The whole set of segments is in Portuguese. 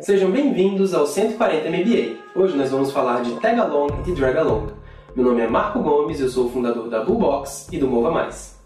Sejam bem-vindos ao 140 MBA. Hoje nós vamos falar de Tag Along e Drag Along. Meu nome é Marco Gomes, eu sou o fundador da Bullbox e do Mova Mais.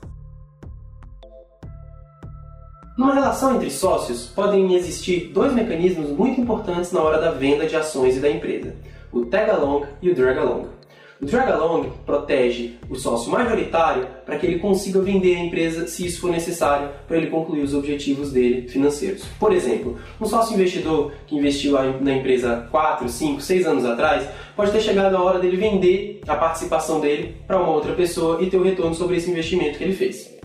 Numa relação entre sócios, podem existir dois mecanismos muito importantes na hora da venda de ações e da empresa: o Tag Along e o Drag Along. O drag along protege o sócio majoritário para que ele consiga vender a empresa se isso for necessário para ele concluir os objetivos dele financeiros. Por exemplo, um sócio investidor que investiu na empresa 4, 5, 6 anos atrás pode ter chegado a hora dele vender a participação dele para uma outra pessoa e ter o retorno sobre esse investimento que ele fez.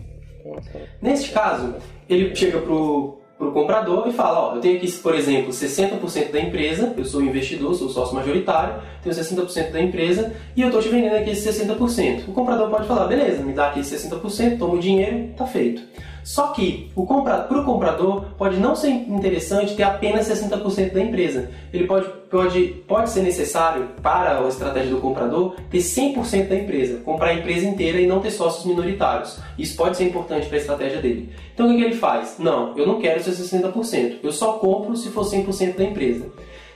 Neste caso, ele chega para o para o comprador e fala, ó, eu tenho aqui, por exemplo, 60% da empresa, eu sou investidor, sou sócio majoritário, tenho 60% da empresa e eu estou te vendendo aqui esse 60%. O comprador pode falar, beleza, me dá aqui 60%, toma o dinheiro, tá feito. Só que para o comprador pode não ser interessante ter apenas 60% da empresa. Ele pode, pode, pode ser necessário para a estratégia do comprador ter 100% da empresa, comprar a empresa inteira e não ter sócios minoritários. Isso pode ser importante para a estratégia dele. Então o que, ele faz? Não, eu não quero ser 60%, eu só compro se for 100% da empresa.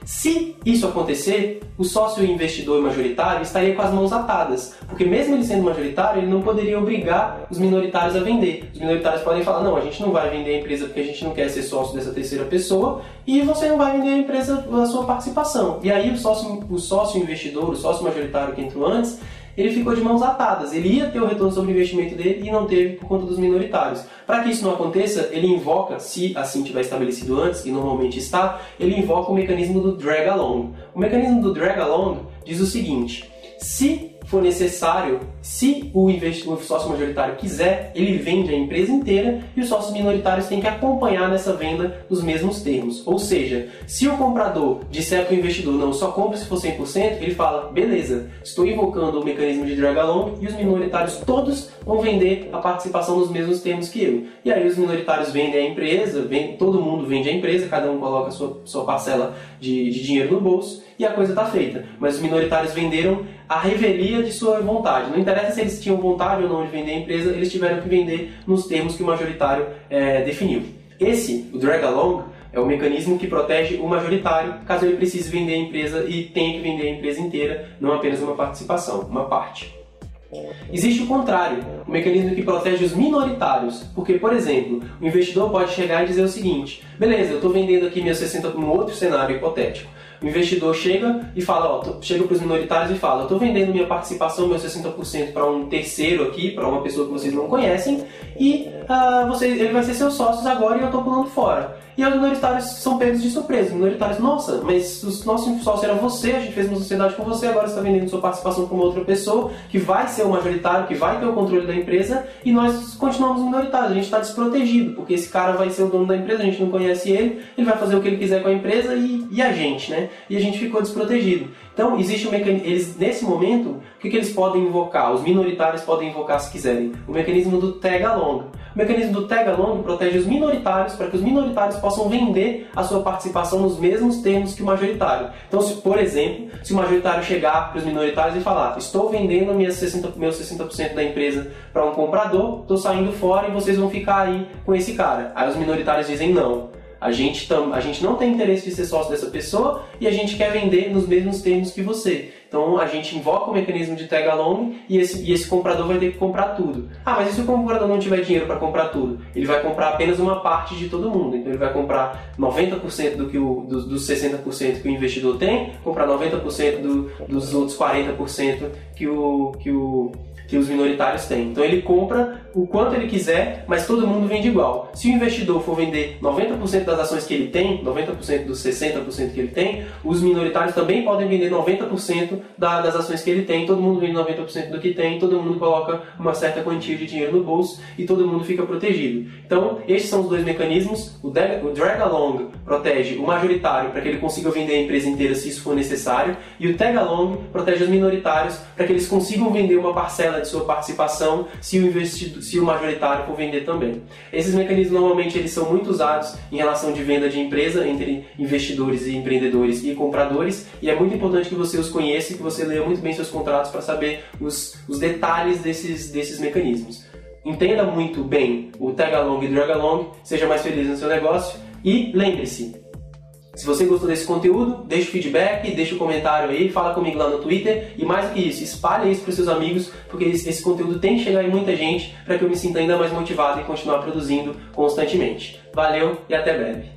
Se isso acontecer, o sócio investidor majoritário estaria com as mãos atadas, porque mesmo ele sendo majoritário, ele não poderia obrigar os minoritários a vender. Os minoritários podem falar: não, a gente não vai vender a empresa porque a gente não quer ser sócio dessa terceira pessoa e você não vai vender a empresa a sua participação. E aí o sócio, o sócio investidor, o sócio majoritário que entrou antes, ele ficou de mãos atadas. Ele ia ter o retorno sobre o investimento dele e não teve por conta dos minoritários. Para que isso não aconteça, ele invoca, se assim tiver estabelecido antes, e normalmente está, ele invoca o mecanismo do drag along. O mecanismo do drag along diz o seguinte: se for necessário, se o, o sócio majoritário quiser, ele vende a empresa inteira e os sócios minoritários têm que acompanhar nessa venda nos mesmos termos. Ou seja, se o comprador disser para o investidor não, só compra se for 100%, ele fala, beleza, estou invocando o mecanismo de drag along e os minoritários todos vão vender a participação nos mesmos termos que eu. E aí os minoritários vendem a empresa, vende, todo mundo vende a empresa, cada um coloca a sua, sua parcela de, de dinheiro no bolso e a coisa está feita. Mas os minoritários venderam a revelia de sua vontade. Não interessa se eles tinham vontade ou não de vender a empresa, eles tiveram que vender nos termos que o majoritário é, definiu. Esse, o drag along, é o mecanismo que protege o majoritário caso ele precise vender a empresa e tenha que vender a empresa inteira, não apenas uma participação, uma parte. Existe o contrário, o mecanismo que protege os minoritários, porque, por exemplo, o investidor pode chegar e dizer o seguinte: beleza, eu estou vendendo aqui meus 60 num outro cenário hipotético. O investidor chega e fala, ó, chega para os minoritários e fala, estou vendendo minha participação, meu 60% para um terceiro aqui, para uma pessoa que vocês não conhecem, e uh, ele vai ser seus sócios agora e eu estou pulando fora. E os minoritários são pegos de surpresa. Os minoritários, nossa, mas o nosso sócio era você, a gente fez uma sociedade com você, agora está vendendo sua participação para uma outra pessoa que vai ser o majoritário, que vai ter o controle da empresa, e nós continuamos minoritários. A gente está desprotegido, porque esse cara vai ser o dono da empresa, a gente não conhece ele, ele vai fazer o que ele quiser com a empresa e, e a gente, né? E a gente ficou desprotegido. Então, existe um mecanismo. Eles, nesse momento, o que, que eles podem invocar? Os minoritários podem invocar se quiserem. O mecanismo do tag along. O mecanismo do tag along protege os minoritários para que os minoritários possam vender a sua participação nos mesmos termos que o majoritário. Então, se, por exemplo, se o majoritário chegar para os minoritários e falar: Estou vendendo minhas 60, meus 60% da empresa para um comprador, estou saindo fora e vocês vão ficar aí com esse cara. Aí os minoritários dizem: Não. A gente, tam, a gente não tem interesse de ser sócio dessa pessoa e a gente quer vender nos mesmos termos que você. Então a gente invoca o mecanismo de tag along e esse, e esse comprador vai ter que comprar tudo. Ah, mas e se o comprador não tiver dinheiro para comprar tudo? Ele vai comprar apenas uma parte de todo mundo. Então ele vai comprar 90% do que o, dos, dos 60% que o investidor tem, comprar 90% do, dos outros 40% que o, que o que os minoritários têm. Então ele compra o quanto ele quiser, mas todo mundo vende igual. Se o investidor for vender 90% das ações que ele tem, 90% dos 60% que ele tem, os minoritários também podem vender 90% das ações que ele tem, todo mundo vende 90% do que tem, todo mundo coloca uma certa quantia de dinheiro no bolso e todo mundo fica protegido. Então, esses são os dois mecanismos. O drag along protege o majoritário para que ele consiga vender a empresa inteira se isso for necessário, e o tag along protege os minoritários para que eles consigam vender uma parcela de sua participação se o, investido, se o majoritário for vender também. Esses mecanismos normalmente eles são muito usados em relação de venda de empresa entre investidores e empreendedores e compradores e é muito importante que você os conheça e que você leia muito bem seus contratos para saber os, os detalhes desses, desses mecanismos. Entenda muito bem o tag along e drag along, seja mais feliz no seu negócio e lembre-se, Se você gostou desse conteúdo, deixa o feedback, deixa o comentário aí, fala comigo lá no Twitter e mais do que isso, espalhe isso para os seus amigos, porque esse conteúdo tem que chegar em muita gente para que eu me sinta ainda mais motivado e continuar produzindo constantemente. Valeu e até breve.